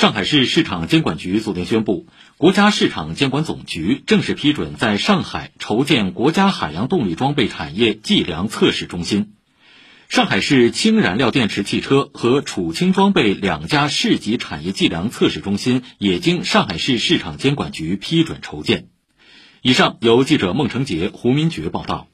上海市市场监管局昨天宣布国家市场监管总局正式批准在上海筹建国家海洋动力装备产业计量测试中心。上海市氢燃料电池汽车和储氢装备两家市级产业计量测试中心也经上海市市场监管局批准筹建。以上由记者孟成杰胡明珏报道。